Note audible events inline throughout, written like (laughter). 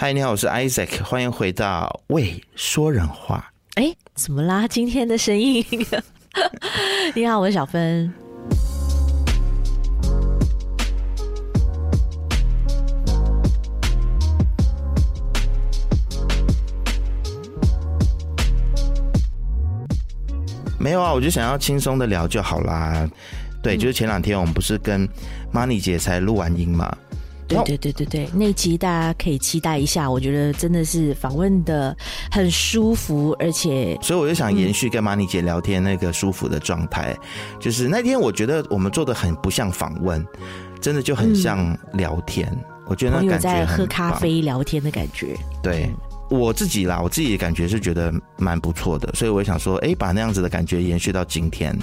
嗨，你好，我是 Isaac，欢迎回到喂说人话。哎，怎么啦？(laughs) 今天的声音？(laughs) 你好，我是小芬。没有啊，我就想要轻松的聊就好啦。对，就是前两天我们不是跟 Money 姐才录完音嘛？对对对对对，那集大家可以期待一下。我觉得真的是访问的很舒服，而且所以我就想延续跟 Money 姐聊天那个舒服的状态。嗯、就是那天我觉得我们做的很不像访问，真的就很像聊天。嗯、我觉得那感觉在喝咖啡聊天的感觉。对。我自己啦，我自己的感觉是觉得蛮不错的，所以我想说，哎、欸，把那样子的感觉延续到今天，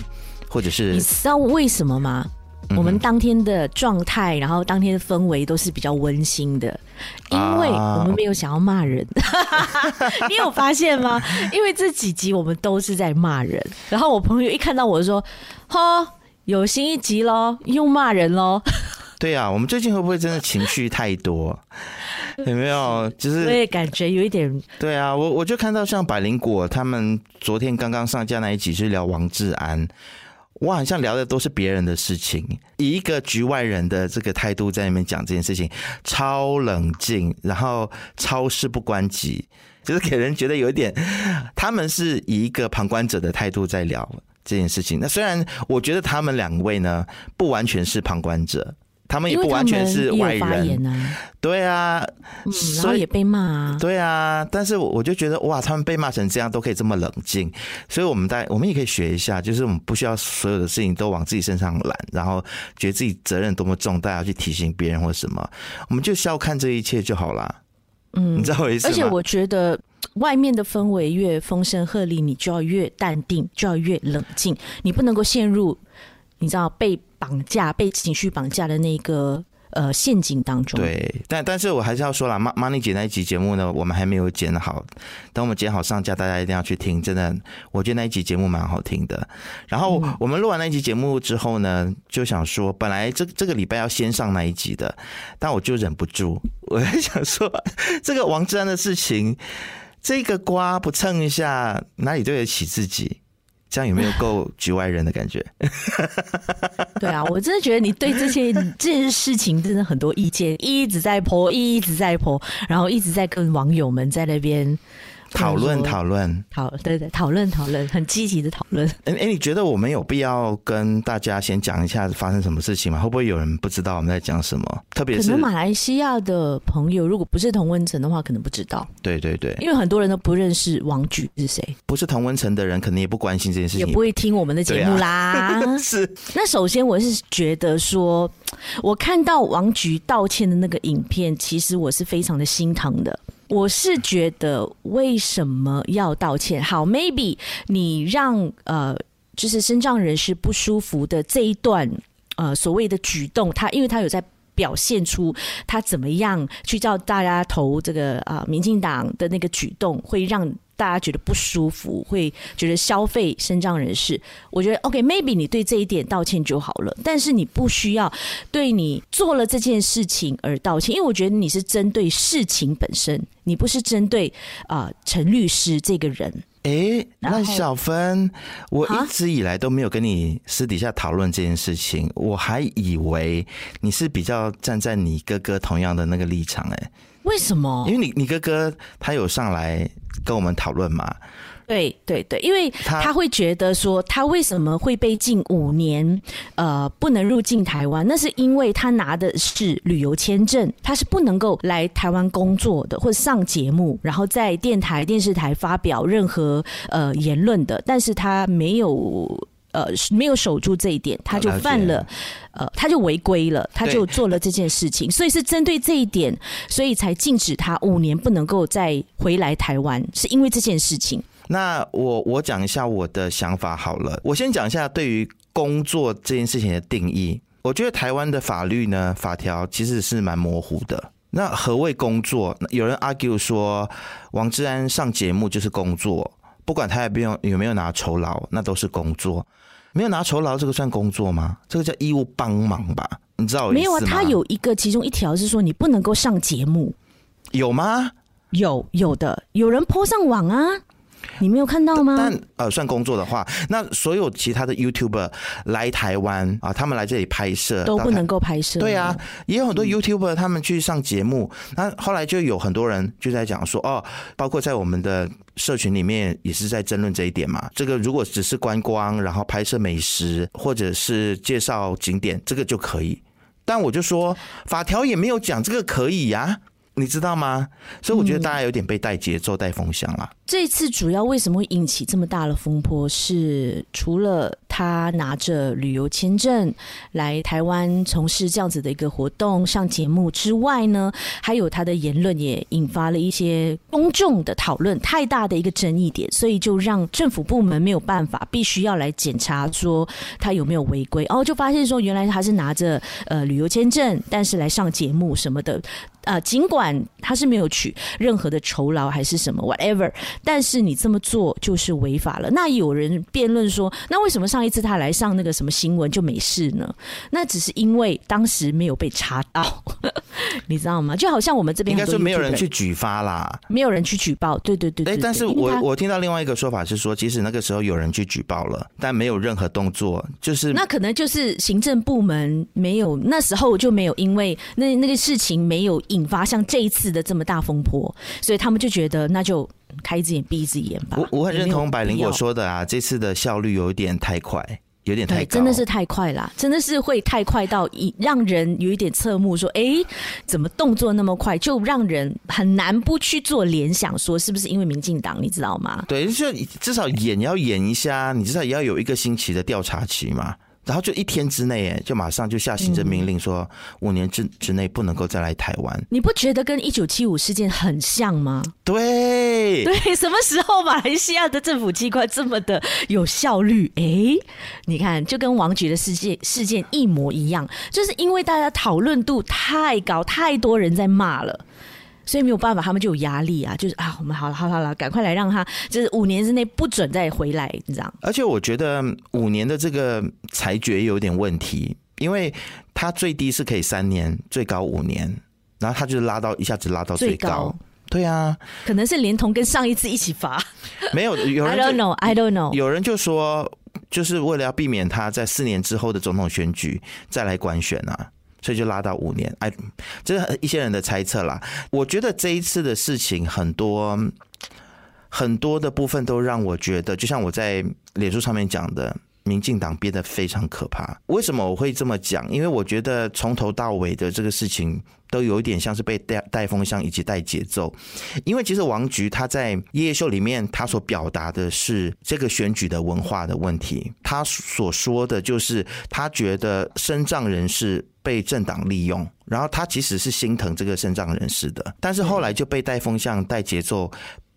或者是你知道为什么吗？嗯、我们当天的状态，然后当天的氛围都是比较温馨的，因为我们没有想要骂人。啊、(laughs) 你有发现吗？因为这几集我们都是在骂人，然后我朋友一看到我就说：“哈，有新一集喽，又骂人喽。(laughs) ”对啊，我们最近会不会真的情绪太多？(laughs) 有没有？就是我也感觉有一点。对啊，我我就看到像百灵果他们昨天刚刚上架那一集是聊王志安，我，好像聊的都是别人的事情，以一个局外人的这个态度在那边讲这件事情，超冷静，然后超事不关己，就是给人觉得有一点，他们是以一个旁观者的态度在聊这件事情。那虽然我觉得他们两位呢，不完全是旁观者。他们也不完全是外人，啊对啊，嗯、然后也被骂啊，对啊。但是我就觉得哇，他们被骂成这样都可以这么冷静，所以我们在我们也可以学一下，就是我们不需要所有的事情都往自己身上揽，然后觉得自己责任多么重大，要去提醒别人或什么，我们就笑看这一切就好了。嗯，你知道我意思吗？而且我觉得外面的氛围越风声鹤唳，你就要越淡定，就要越冷静，你不能够陷入。你知道被绑架、被情绪绑架的那个呃陷阱当中。对，但但是我还是要说了，Money 姐那一集节目呢，我们还没有剪好。等我们剪好上架，大家一定要去听。真的，我觉得那一集节目蛮好听的。然后我们录完那一集节目之后呢，就想说，本来这这个礼拜要先上那一集的，但我就忍不住，我在想说，这个王志安的事情，这个瓜不蹭一下，哪里对得起自己？这样有没有够局外人的感觉？(laughs) 对啊，我真的觉得你对这些这件事情真的很多意见，一直在泼一直在泼然后一直在跟网友们在那边。讨论讨论，讨对对讨论讨论，很积极的讨论。哎哎，你觉得我们有必要跟大家先讲一下发生什么事情吗？会不会有人不知道我们在讲什么？特别是可能马来西亚的朋友，如果不是同温层的话，可能不知道。对对对，因为很多人都不认识王菊是谁，不是同温层的人，可能也不关心这件事情，也不会听我们的节目啦。啊、(laughs) 是。那首先，我是觉得说，我看到王菊道歉的那个影片，其实我是非常的心疼的。我是觉得为什么要道歉？好，maybe 你让呃，就是身障人士不舒服的这一段呃所谓的举动，他因为他有在表现出他怎么样去叫大家投这个啊、民进党的那个举动，会让。大家觉得不舒服，会觉得消费身障人士，我觉得 OK，maybe、okay, 你对这一点道歉就好了，但是你不需要对你做了这件事情而道歉，因为我觉得你是针对事情本身，你不是针对啊陈律师这个人。哎、欸，那小芬，我一直以来都没有跟你私底下讨论这件事情，我还以为你是比较站在你哥哥同样的那个立场、欸，哎。为什么？因为你你哥哥他有上来跟我们讨论嘛？对对对，因为他会觉得说他为什么会被禁五年，呃，不能入境台湾，那是因为他拿的是旅游签证，他是不能够来台湾工作的，或者上节目，然后在电台、电视台发表任何呃言论的，但是他没有。呃，没有守住这一点，他就犯了，呃，他就违规了，他就做了这件事情，所以是针对这一点，所以才禁止他五年不能够再回来台湾，是因为这件事情。那我我讲一下我的想法好了，我先讲一下对于工作这件事情的定义。我觉得台湾的法律呢，法条其实是蛮模糊的。那何谓工作？有人 argue 说，王志安上节目就是工作，不管他有没有有没有拿酬劳，那都是工作。没有拿酬劳，这个算工作吗？这个叫义务帮忙吧？你知道我意思吗？没有啊，他有一个其中一条是说你不能够上节目，有吗？有有的，有人 po 上网啊。你没有看到吗？但呃，算工作的话，那所有其他的 YouTuber 来台湾啊，他们来这里拍摄都不能够拍摄。对啊，也有很多 YouTuber 他们去上节目，那、嗯、后来就有很多人就在讲说，哦，包括在我们的社群里面也是在争论这一点嘛。这个如果只是观光，然后拍摄美食或者是介绍景点，这个就可以。但我就说，法条也没有讲这个可以呀、啊。你知道吗？所以我觉得大家有点被带节奏、带风向了。这次主要为什么会引起这么大的风波？是除了他拿着旅游签证来台湾从事这样子的一个活动、上节目之外呢，还有他的言论也引发了一些公众的讨论，太大的一个争议点，所以就让政府部门没有办法，必须要来检查说他有没有违规。哦，就发现说原来他是拿着呃旅游签证，但是来上节目什么的。呃，尽管他是没有取任何的酬劳还是什么 whatever，但是你这么做就是违法了。那有人辩论说，那为什么上一次他来上那个什么新闻就没事呢？那只是因为当时没有被查到，(laughs) 你知道吗？就好像我们这边应该说没有人去举发啦，没有人去举报。对对对，对，对，哎，但是我我听到另外一个说法是说，即使那个时候有人去举报了，但没有任何动作，就是那可能就是行政部门没有那时候就没有，因为那那个事情没有。引发像这一次的这么大风波，所以他们就觉得那就开一只眼闭一只眼吧。我我很认同百灵果说的啊，这次的效率有点太快，有点太高，真的是太快了，真的是会太快到一让人有一点侧目，说哎，怎么动作那么快，就让人很难不去做联想，说是不是因为民进党，你知道吗？对，就至少演要演一下，你至少也要有一个星期的调查期嘛。然后就一天之内，哎，就马上就下行政命令说，五年之之内不能够再来台湾。你不觉得跟一九七五事件很像吗？对，对，什么时候马来西亚的政府机关这么的有效率？哎，你看，就跟王菊的事件事件一模一样，就是因为大家讨论度太高，太多人在骂了。所以没有办法，他们就有压力啊，就是啊，我们好了，好了，好了，赶快来让他，就是五年之内不准再回来，你知道？而且我觉得五年的这个裁决有点问题，因为他最低是可以三年，最高五年，然后他就拉到一下子拉到最高，最高。对啊，可能是连同跟上一次一起罚，没有，有人 I don't know, I don't know，有人就说，就是为了要避免他在四年之后的总统选举再来官选啊。所以就拉到五年，哎，这是一些人的猜测啦。我觉得这一次的事情很多很多的部分都让我觉得，就像我在脸书上面讲的，民进党变得非常可怕。为什么我会这么讲？因为我觉得从头到尾的这个事情都有一点像是被带带风向以及带节奏。因为其实王菊他在夜夜秀里面，他所表达的是这个选举的文化的问题。他所说的就是他觉得身障人士。被政党利用，然后他其实是心疼这个身障人士的，但是后来就被带风向、带节奏，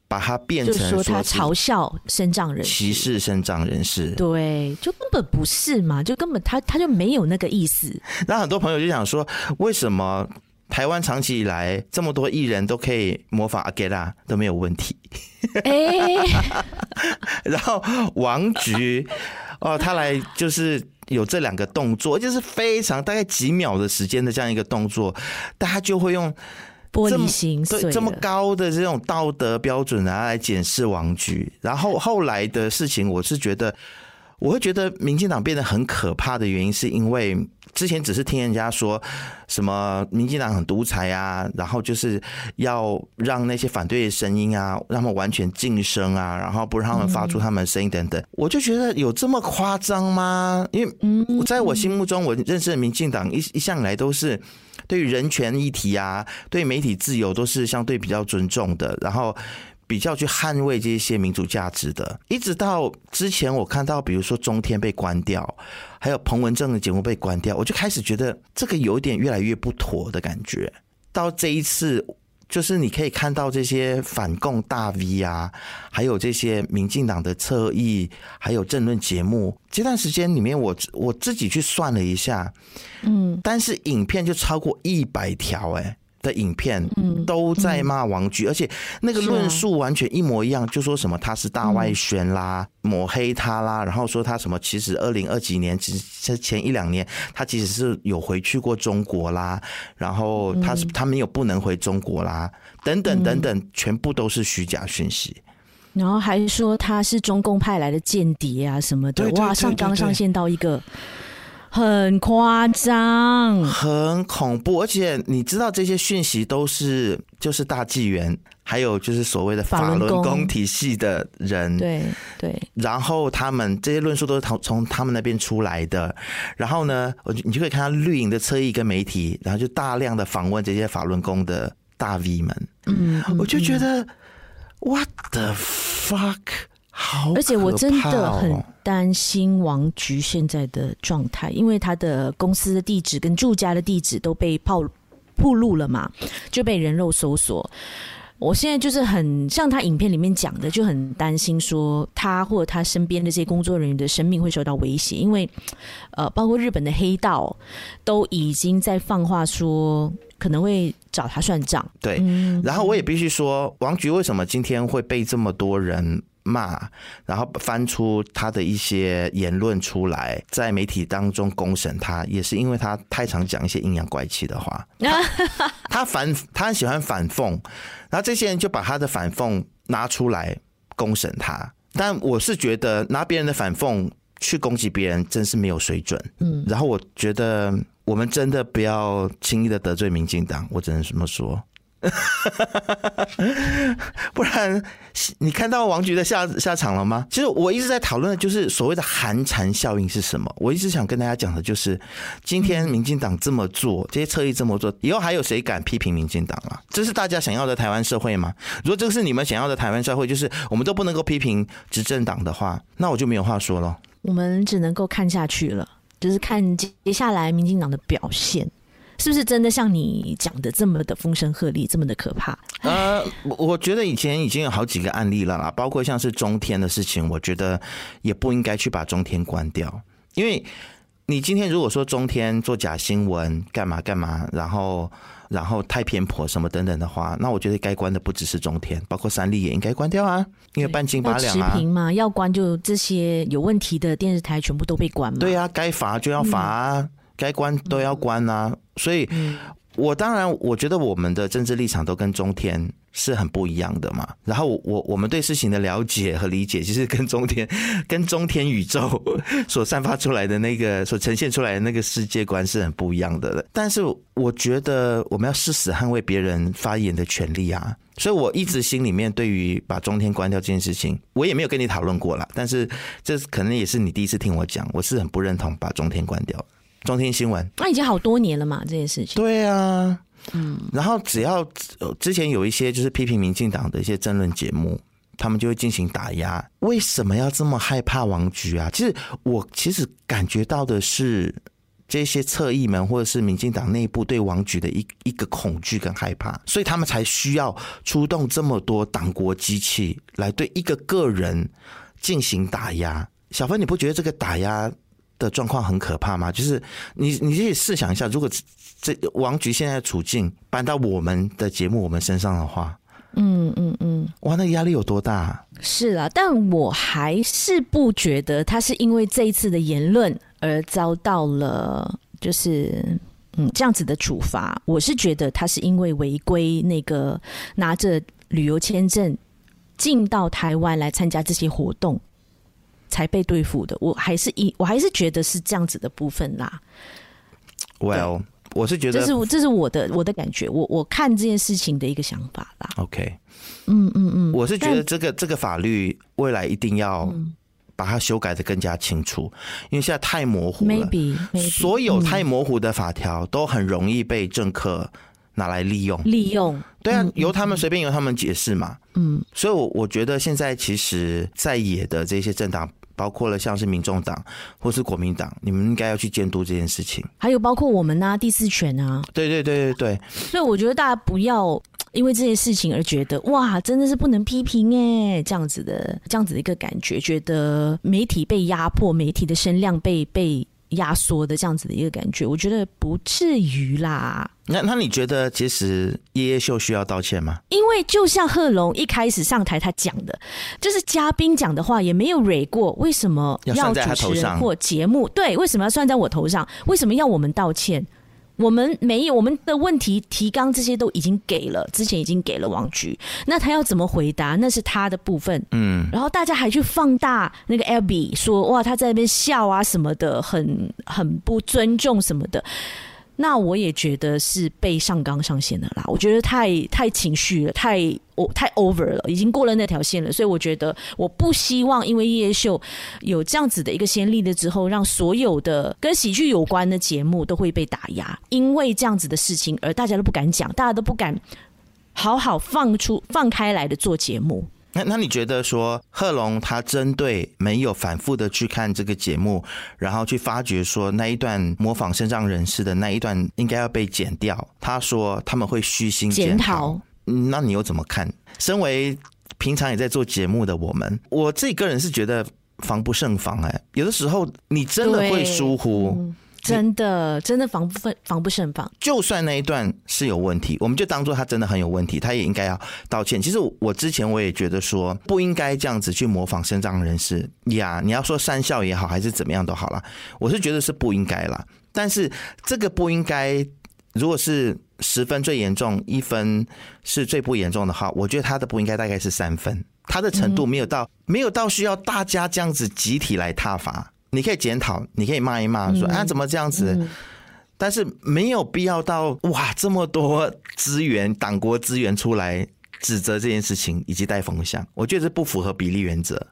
把他变成说，说他嘲笑身障人士、歧视身障人士。对，就根本不是嘛，就根本他他就没有那个意思。(laughs) 那很多朋友就想说，为什么台湾长期以来这么多艺人都可以模仿阿给拉都没有问题？哎，(laughs) 然后王菊哦，他来就是。有这两个动作，就是非常大概几秒的时间的这样一个动作，大家就会用玻璃心对这么高的这种道德标准啊来检视王菊。然后后来的事情，我是觉得，我会觉得民进党变得很可怕的原因，是因为。之前只是听人家说什么民进党很独裁啊，然后就是要让那些反对的声音啊，让他们完全噤声啊，然后不让他们发出他们的声音等等。我就觉得有这么夸张吗？因为在我心目中，我认识的民进党一一向来都是对于人权议题啊，对媒体自由都是相对比较尊重的，然后。比较去捍卫这些民主价值的，一直到之前我看到，比如说中天被关掉，还有彭文正的节目被关掉，我就开始觉得这个有点越来越不妥的感觉。到这一次，就是你可以看到这些反共大 V 啊，还有这些民进党的侧翼，还有政论节目，这段时间里面我，我我自己去算了一下，嗯，但是影片就超过一百条，哎。的影片，都在骂王菊，而且那个论述完全一模一样，就说什么他是大外宣啦，抹黑他啦，然后说他什么其实二零二几年，其实前一两年他其实是有回去过中国啦，然后他是他没有不能回中国啦，等等等等，全部都是虚假讯息。然后还说他是中共派来的间谍啊什么的，哇，上纲上线到一个很夸张、很恐怖，而且你知道这些讯息都是就是大纪元，还有就是所谓的法轮功体系的人，对对，然后他们这些论述都是从从他们那边出来的，然后呢，我你就可以看到绿营的侧翼跟媒体，然后就大量的访问这些法轮功的大 V 们，嗯，我就觉得。What the fuck！好，而且我真的很担心王菊现在的状态，因为他的公司的地址跟住家的地址都被暴暴露了嘛，就被人肉搜索。我现在就是很像他影片里面讲的，就很担心说他或者他身边的这些工作人员的生命会受到威胁，因为呃，包括日本的黑道都已经在放话说。可能会找他算账。对，然后我也必须说，王菊为什么今天会被这么多人骂，然后翻出他的一些言论出来，在媒体当中公审他，也是因为他太常讲一些阴阳怪气的话。他，(laughs) 他反，他很喜欢反讽，然后这些人就把他的反讽拿出来公审他。但我是觉得拿别人的反讽去攻击别人，真是没有水准。嗯，然后我觉得。我们真的不要轻易的得罪民进党，我只能这么说，(laughs) 不然你看到王菊的下下场了吗？其实我一直在讨论的就是所谓的寒蝉效应是什么。我一直想跟大家讲的就是，今天民进党这么做，这些侧翼这么做，以后还有谁敢批评民进党啊？这是大家想要的台湾社会吗？如果这个是你们想要的台湾社会，就是我们都不能够批评执政党的话，那我就没有话说了。我们只能够看下去了。就是看接下来民进党的表现，是不是真的像你讲的这么的风声鹤唳，这么的可怕？呃，我觉得以前已经有好几个案例了啦，包括像是中天的事情，我觉得也不应该去把中天关掉，因为你今天如果说中天做假新闻，干嘛干嘛，然后。然后太偏颇什么等等的话，那我觉得该关的不只是中天，包括三立也应该关掉啊，因为半斤八两啊。持平嘛，要关就这些有问题的电视台全部都被关嘛。对啊，该罚就要罚啊，嗯、该关都要关啊。所以，我当然我觉得我们的政治立场都跟中天是很不一样的嘛。然后我我们对事情的了解和理解，其实跟中天 (laughs) 跟中天宇宙 (laughs) 所散发出来的那个所呈现出来的那个世界观是很不一样的。但是我觉得我们要誓死捍卫别人发言的权利啊。所以我一直心里面对于把中天关掉这件事情，我也没有跟你讨论过啦。但是这可能也是你第一次听我讲，我是很不认同把中天关掉。中天新闻那已经好多年了嘛，这件事情。对啊。嗯，然后只要之前有一些就是批评民进党的一些争论节目，他们就会进行打压。为什么要这么害怕王菊啊？其实我其实感觉到的是这些侧翼们或者是民进党内部对王菊的一一个恐惧跟害怕，所以他们才需要出动这么多党国机器来对一个个人进行打压。小芬，你不觉得这个打压的状况很可怕吗？就是你你可以试想一下，如果。这王菊现在的处境搬到我们的节目我们身上的话，嗯嗯嗯，哇，那压力有多大啊？是啊，但我还是不觉得他是因为这一次的言论而遭到了就是嗯这样子的处罚。我是觉得他是因为违规那个拿着旅游签证进到台湾来参加这些活动才被对付的。我还是一我还是觉得是这样子的部分啦。Well。我是觉得这是这是我的我的感觉，我我看这件事情的一个想法啦。OK，嗯嗯嗯，我是觉得这个这个法律未来一定要把它修改的更加清楚，因为现在太模糊了。Maybe, maybe 所有太模糊的法条都很容易被政客拿来利用。利用，对啊，由他们随便由他们解释嘛。嗯，所以，我我觉得现在其实在野的这些政党。包括了像是民众党或是国民党，你们应该要去监督这件事情。还有包括我们啊，第四权啊，对对对对对。所以我觉得大家不要因为这件事情而觉得哇，真的是不能批评哎，这样子的这样子的一个感觉，觉得媒体被压迫，媒体的声量被被压缩的这样子的一个感觉，我觉得不至于啦。那那你觉得其实叶叶秀需要道歉吗？因为就像贺龙一开始上台他讲的，就是嘉宾讲的话也没有蕊过，为什么要主持人或节目？对，为什么要算在我头上？为什么要我们道歉？我们没有，我们的问题提纲这些都已经给了，之前已经给了王菊，那他要怎么回答？那是他的部分。嗯，然后大家还去放大那个 Abby 说哇，他在那边笑啊什么的，很很不尊重什么的。那我也觉得是被上纲上线的啦，我觉得太太情绪了，太哦太 over 了，已经过了那条线了，所以我觉得我不希望因为夜夜秀有这样子的一个先例了之后，让所有的跟喜剧有关的节目都会被打压，因为这样子的事情而大家都不敢讲，大家都不敢好好放出放开来的做节目。那那你觉得说贺龙他针对没有反复的去看这个节目，然后去发掘说那一段模仿身障人士的那一段应该要被剪掉？他说他们会虚心检讨。那你又怎么看？身为平常也在做节目的我们，我自己个人是觉得防不胜防哎，有的时候你真的会疏忽。真的，真的防不防不胜防。就算那一段是有问题，我们就当做他真的很有问题，他也应该要道歉。其实我之前我也觉得说不应该这样子去模仿身障人士呀。你要说三笑也好，还是怎么样都好啦，我是觉得是不应该啦。但是这个不应该，如果是十分最严重，一分是最不严重的话，我觉得他的不应该大概是三分，他的程度没有到、嗯、没有到需要大家这样子集体来挞伐。你可以检讨，你可以骂一骂，说啊怎么这样子？但是没有必要到哇这么多资源、党国资源出来指责这件事情以及带风向，我觉得这不符合比例原则。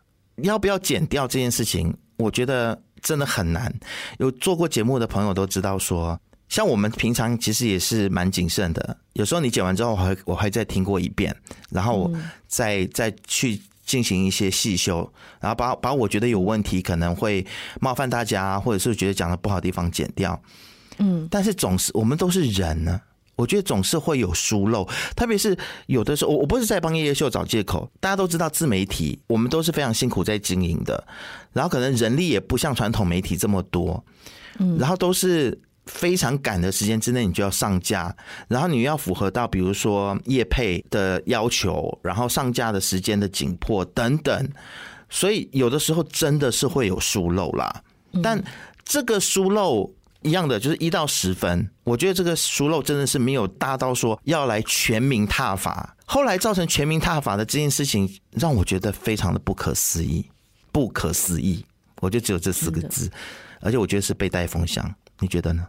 要不要剪掉这件事情？我觉得真的很难。有做过节目的朋友都知道说，说像我们平常其实也是蛮谨慎的。有时候你剪完之后，我还我还再听过一遍，然后我再再去。进行一些细修，然后把把我觉得有问题、可能会冒犯大家，或者是觉得讲的不好的地方剪掉。嗯，但是总是我们都是人呢，我觉得总是会有疏漏，特别是有的时候，我我不是在帮夜夜秀找借口。大家都知道自媒体，我们都是非常辛苦在经营的，然后可能人力也不像传统媒体这么多，嗯，然后都是。非常赶的时间之内，你就要上架，然后你要符合到比如说业配的要求，然后上架的时间的紧迫等等，所以有的时候真的是会有疏漏啦。但这个疏漏一样的就是一到十分，我觉得这个疏漏真的是没有大到说要来全民踏法。后来造成全民踏法的这件事情，让我觉得非常的不可思议，不可思议。我就只有这四个字，而且我觉得是被带风向，你觉得呢？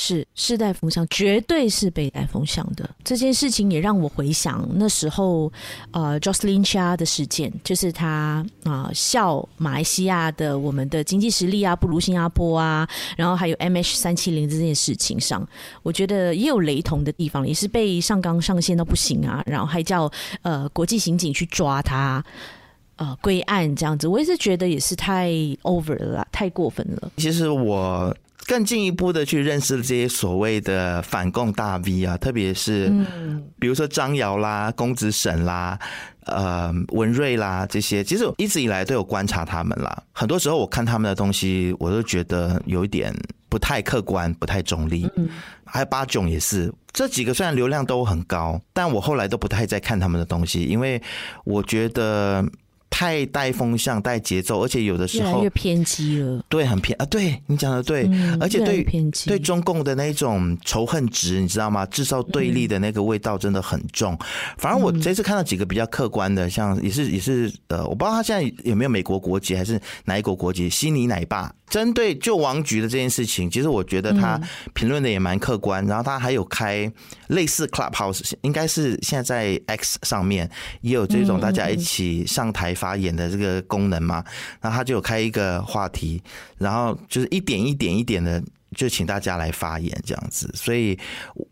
是是带风向，绝对是被带风向的。这件事情也让我回想那时候，呃，Jocelyn Chia 的事件，就是他啊、笑马来西亚的我们的经济实力啊不如新加坡啊，然后还有 MH 三七零这件事情上，我觉得也有雷同的地方，也是被上纲上线到不行啊，然后还叫呃国际刑警去抓他，呃归案这样子，我也是觉得也是太 over 了，太过分了。其实我。更进一步的去认识这些所谓的反共大 V 啊，特别是，比如说张瑶啦、公子沈啦、呃文瑞啦这些，其实我一直以来都有观察他们啦。很多时候我看他们的东西，我都觉得有一点不太客观、不太中立。还有八囧也是，这几个虽然流量都很高，但我后来都不太再看他们的东西，因为我觉得。太带风向、带节奏，而且有的时候越来越偏激了。对，很偏啊！对你讲的对，嗯、而且对对中共的那种仇恨值，你知道吗？制造对立的那个味道真的很重。嗯、反正我这次看到几个比较客观的，像也是也是呃，我不知道他现在有没有美国国籍还是哪一国国籍，悉尼奶爸。针对救王局的这件事情，其实我觉得他评论的也蛮客观。然后他还有开类似 Clubhouse，应该是现在在 X 上面也有这种大家一起上台发言的这个功能嘛。然后他就有开一个话题，然后就是一点一点一点的就请大家来发言这样子。所以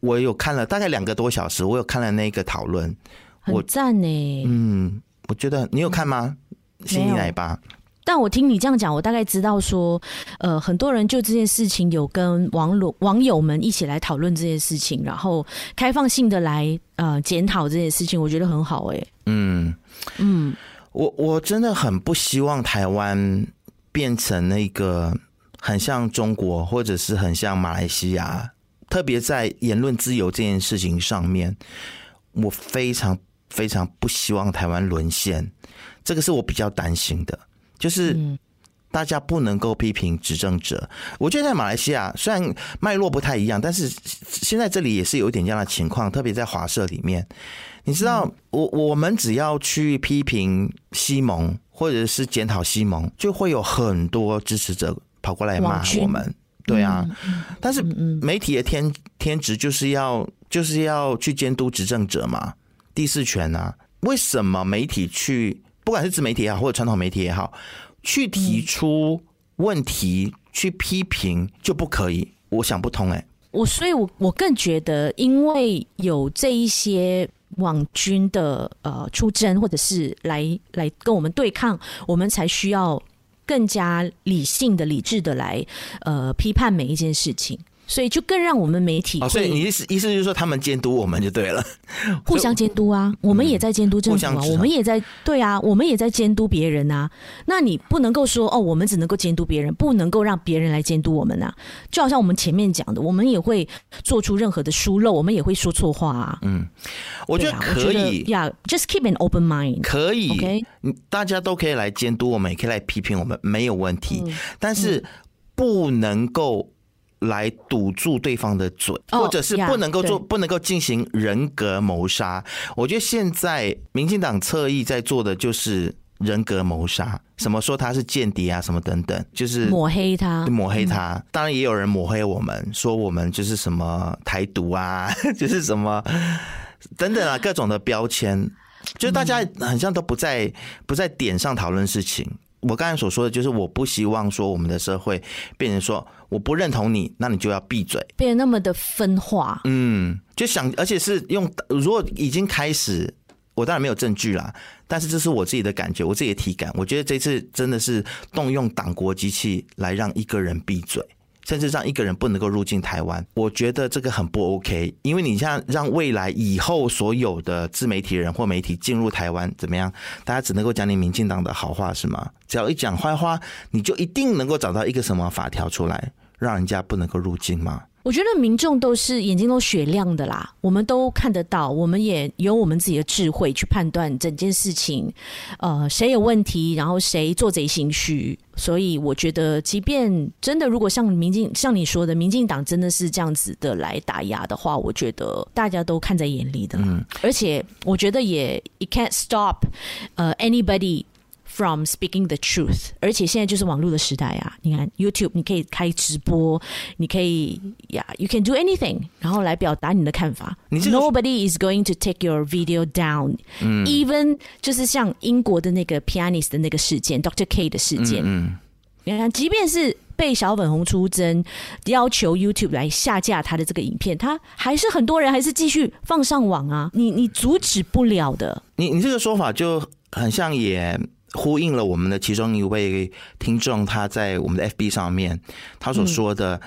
我有看了大概两个多小时，我有看了那个讨论，我赞呢。嗯，我觉得你有看吗？新一奶爸。但我听你这样讲，我大概知道说，呃，很多人就这件事情有跟网络网友们一起来讨论这件事情，然后开放性的来呃检讨这件事情，我觉得很好哎、欸。嗯嗯，我我真的很不希望台湾变成那个很像中国，或者是很像马来西亚，特别在言论自由这件事情上面，我非常非常不希望台湾沦陷。这个是我比较担心的，就是大家不能够批评执政者。我觉得在马来西亚虽然脉络不太一样，但是现在这里也是有一点这样的情况，特别在华社里面。你知道，我我们只要去批评西蒙，或者是检讨西蒙，就会有很多支持者跑过来骂我们。对啊，但是媒体的天天职就是要就是要去监督执政者嘛，第四权啊。为什么媒体去，不管是自媒体也好，或者传统媒体也好，去提出问题去批评就不可以？我想不通哎、我所以，我我更觉得，因为有这一些。网军的呃出征，或者是来来跟我们对抗，我们才需要更加理性的、理智的来呃批判每一件事情。所以就更让我们媒体哦，所以你意思意思就是说，他们监督我们就对了，(laughs) 互相监督啊，我们也在监督政府啊，我们也在对啊，我们也在监督别人啊。那你不能够说哦，我们只能够监督别人，不能够让别人来监督我们啊。就好像我们前面讲的，我们也会做出任何的疏漏，我们也会说错话啊。嗯，我觉得可以呀，just keep an open mind，可以，OK，大家都可以来监督我们，也可以来批评我们，没有问题，但是不能够。来堵住对方的嘴，或者是不能够做，不能够进行人格谋杀。我觉得现在民进党侧翼在做的就是人格谋杀，什么说他是间谍啊，什么等等，就是抹黑他，抹黑他。当然也有人抹黑我们，说我们就是什么台独啊，(laughs) 就是什么等等啊，各种的标签，就大家好像都不在不在点上讨论事情。我刚才所说的就是，我不希望说我们的社会变成说，我不认同你，那你就要闭嘴，变得那么的分化。嗯，就想，而且是用，如果已经开始，我当然没有证据啦，但是这是我自己的感觉，我自己的体感，我觉得这次真的是动用党国机器来让一个人闭嘴。甚至让一个人不能够入境台湾，我觉得这个很不 OK。因为你像让未来以后所有的自媒体人或媒体进入台湾，怎么样？大家只能够讲你民进党的好话是吗？只要一讲坏话，你就一定能够找到一个什么法条出来，让人家不能够入境吗？我觉得民众都是眼睛都雪亮的啦，我们都看得到，我们也有我们自己的智慧去判断整件事情，呃，谁有问题，然后谁做贼心虚。所以我觉得，即便真的如果像民进像你说的，民进党真的是这样子的来打压的话，我觉得大家都看在眼里的。嗯，而且我觉得也 it can't stop 呃 anybody。From speaking the truth，而且现在就是网络的时代啊！你看 YouTube，你可以开直播，你可以呀、yeah，you can do anything，然后来表达你的看法。Nobody is going to take your video down，嗯，even 就是像英国的那个 pianist 的那个事件，Dr. K 的事件，嗯，你看，即便是被小粉红出征，要求 YouTube 来下架他的这个影片，他还是很多人还是继续放上网啊！你你阻止不了的。你你这个说法就很像也。呼应了我们的其中一位听众，他在我们的 FB 上面他所说的：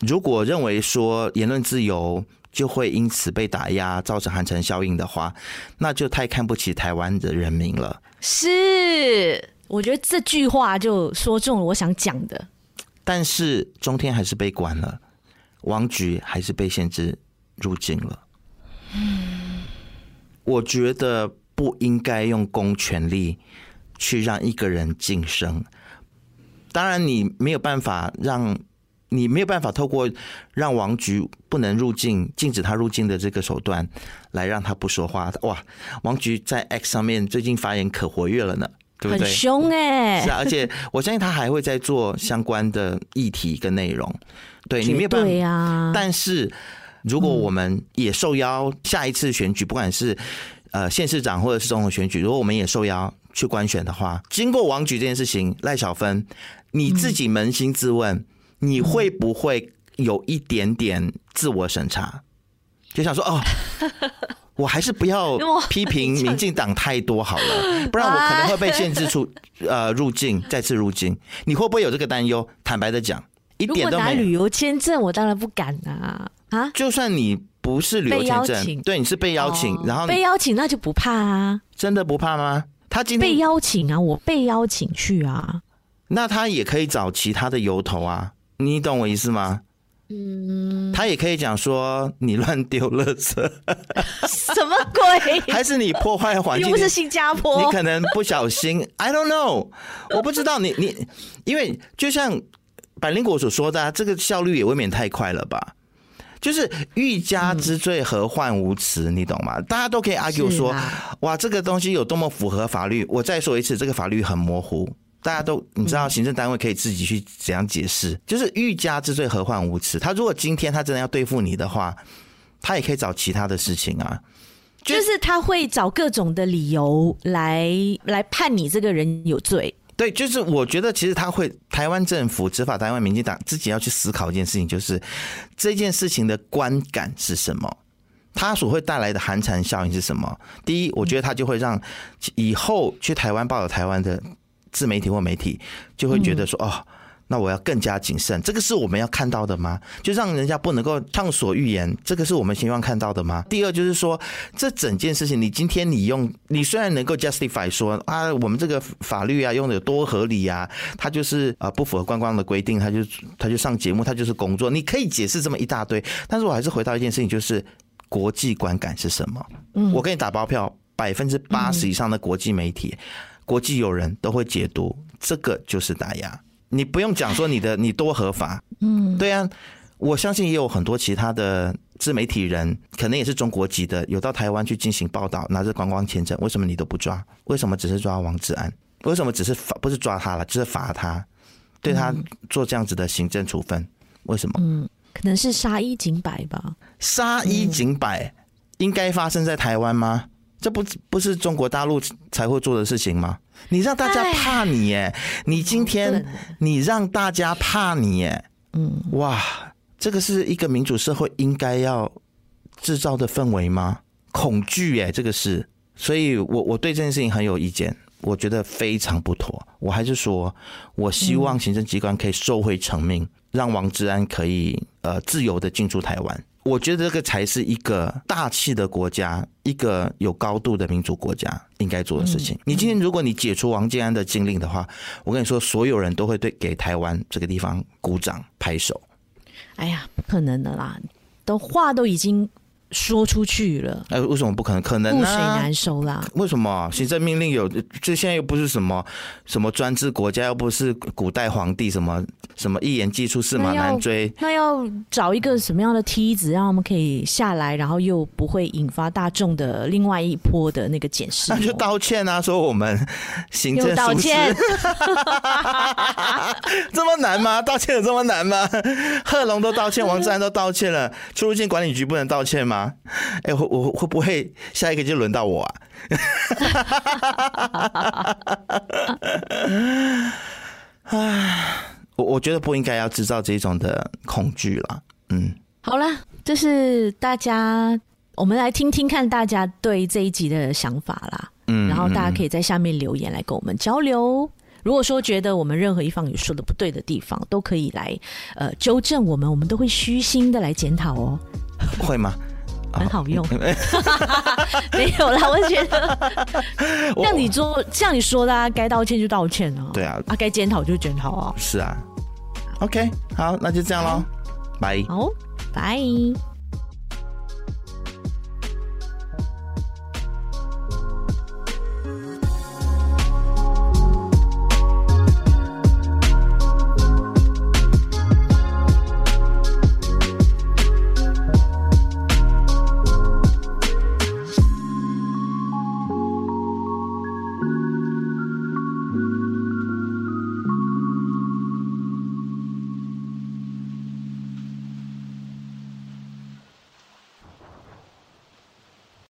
如果认为说言论自由就会因此被打压，造成寒蝉效应的话，那就太看不起台湾的人民了。是，我觉得这句话就说中了我想讲的。但是中天还是被关了，王菊还是被限制入境了。嗯，我觉得不应该用公权力。去让一个人晋升，当然你没有办法让，你没有办法透过让王菊不能入境、禁止他入境的这个手段来让他不说话。哇，王菊在 X 上面最近发言可活跃了呢，对不对？很凶哎、欸！是啊，而且我相信他还会再做相关的议题跟内容。对，你没有办法。但是如果我们也受邀下一次选举，不管是呃县市长或者是总统选举，如果我们也受邀。去官选的话，经过王菊这件事情，赖小芬，你自己扪心自问，嗯、你会不会有一点点自我审查？就想说，哦，(laughs) 我还是不要批评民进党太多好了，(laughs) 不然我可能会被限制出呃入境，再次入境。你会不会有这个担忧？坦白的讲，一点都没有。旅游签证，我当然不敢啊！啊，就算你不是旅游签证，对，你是被邀请，哦、然后被邀请，那就不怕啊？真的不怕吗？他今天被邀请啊，我被邀请去啊。那他也可以找其他的由头啊，你懂我意思吗？嗯，他也可以讲说你乱丢垃圾，(laughs) 什么鬼？(laughs) 还是你破坏环境？又不是新加坡，你可能不小心，I don't know，我不知道你你，因为就像百灵果所说的，啊，这个效率也未免太快了吧？就是欲加之罪，何患无辞，你懂吗？大家都可以 argue 说，哇，这个东西有多么符合法律？我再说一次，这个法律很模糊。大家都你知道，行政单位可以自己去怎样解释？就是欲加之罪，何患无辞？他如果今天他真的要对付你的话，他也可以找其他的事情啊。就是他会找各种的理由来来判你这个人有罪。对，就是我觉得其实他会，台湾政府执法台湾、民进党自己要去思考一件事情，就是这件事情的观感是什么，它所会带来的寒蝉效应是什么？第一，我觉得它就会让以后去台湾报道台湾的。自媒体或媒体就会觉得说：“哦，那我要更加谨慎。”这个是我们要看到的吗？就让人家不能够畅所欲言，这个是我们希望看到的吗？第二就是说，这整件事情，你今天你用，你虽然能够 justify 说啊，我们这个法律啊用的有多合理啊，他就是啊不符合观光的规定，他就他就上节目，他就是工作，你可以解释这么一大堆，但是我还是回到一件事情，就是国际观感是什么？嗯，我给你打包票，百分之八十以上的国际媒体。国际友人都会解读，这个就是打压。你不用讲说你的你多合法，嗯，对啊，我相信也有很多其他的自媒体人，可能也是中国籍的，有到台湾去进行报道，拿着观光签证，为什么你都不抓？为什么只是抓王志安？为什么只是罚？不是抓他了，就是罚他，对他做这样子的行政处分？为什么？嗯，可能是杀一儆百吧。杀一儆百应该发生在台湾吗？这不不是中国大陆才会做的事情吗？你让大家怕你耶！你今天你让大家怕你耶！嗯，哇，这个是一个民主社会应该要制造的氛围吗？恐惧耶，这个是，所以我我对这件事情很有意见，我觉得非常不妥。我还是说，我希望行政机关可以收回成命，让王志安可以呃自由的进出台湾。我觉得这个才是一个大气的国家，一个有高度的民主国家应该做的事情。你今天如果你解除王建安的禁令的话，我跟你说，所有人都会对给台湾这个地方鼓掌拍手。哎呀，不可能的啦，都话都已经。说出去了，哎，为什么不可能？可能啊，覆水难收啦。为什么行政命令有？这现在又不是什么什么专制国家，又不是古代皇帝，什么什么一言既出，驷马难追。那要找一个什么样的梯子，让他们可以下来，然后又不会引发大众的另外一波的那个检视？(laughs) 那就道歉啊，说我们行政道歉，(laughs) 这么难吗？道歉有这么难吗？贺龙都道歉，王志安都道歉了，出入境管理局不能道歉吗？哎，我我会不会下一个就轮到我啊？(laughs) 我我觉得不应该要制造这种的恐惧了。嗯，好了，这是大家，我们来听听看大家对这一集的想法啦。嗯，然后大家可以在下面留言来跟我们交流。如果说觉得我们任何一方有说的不对的地方，都可以来呃纠正我们，我们都会虚心的来检讨哦。(laughs) 会吗？(laughs) 很好用，(laughs) 没有啦。我觉得像你说像你说的，啊，该道歉就道歉哦。对啊，啊，该检讨就检讨哦。是啊，OK，好，那就这样喽，拜。好，拜。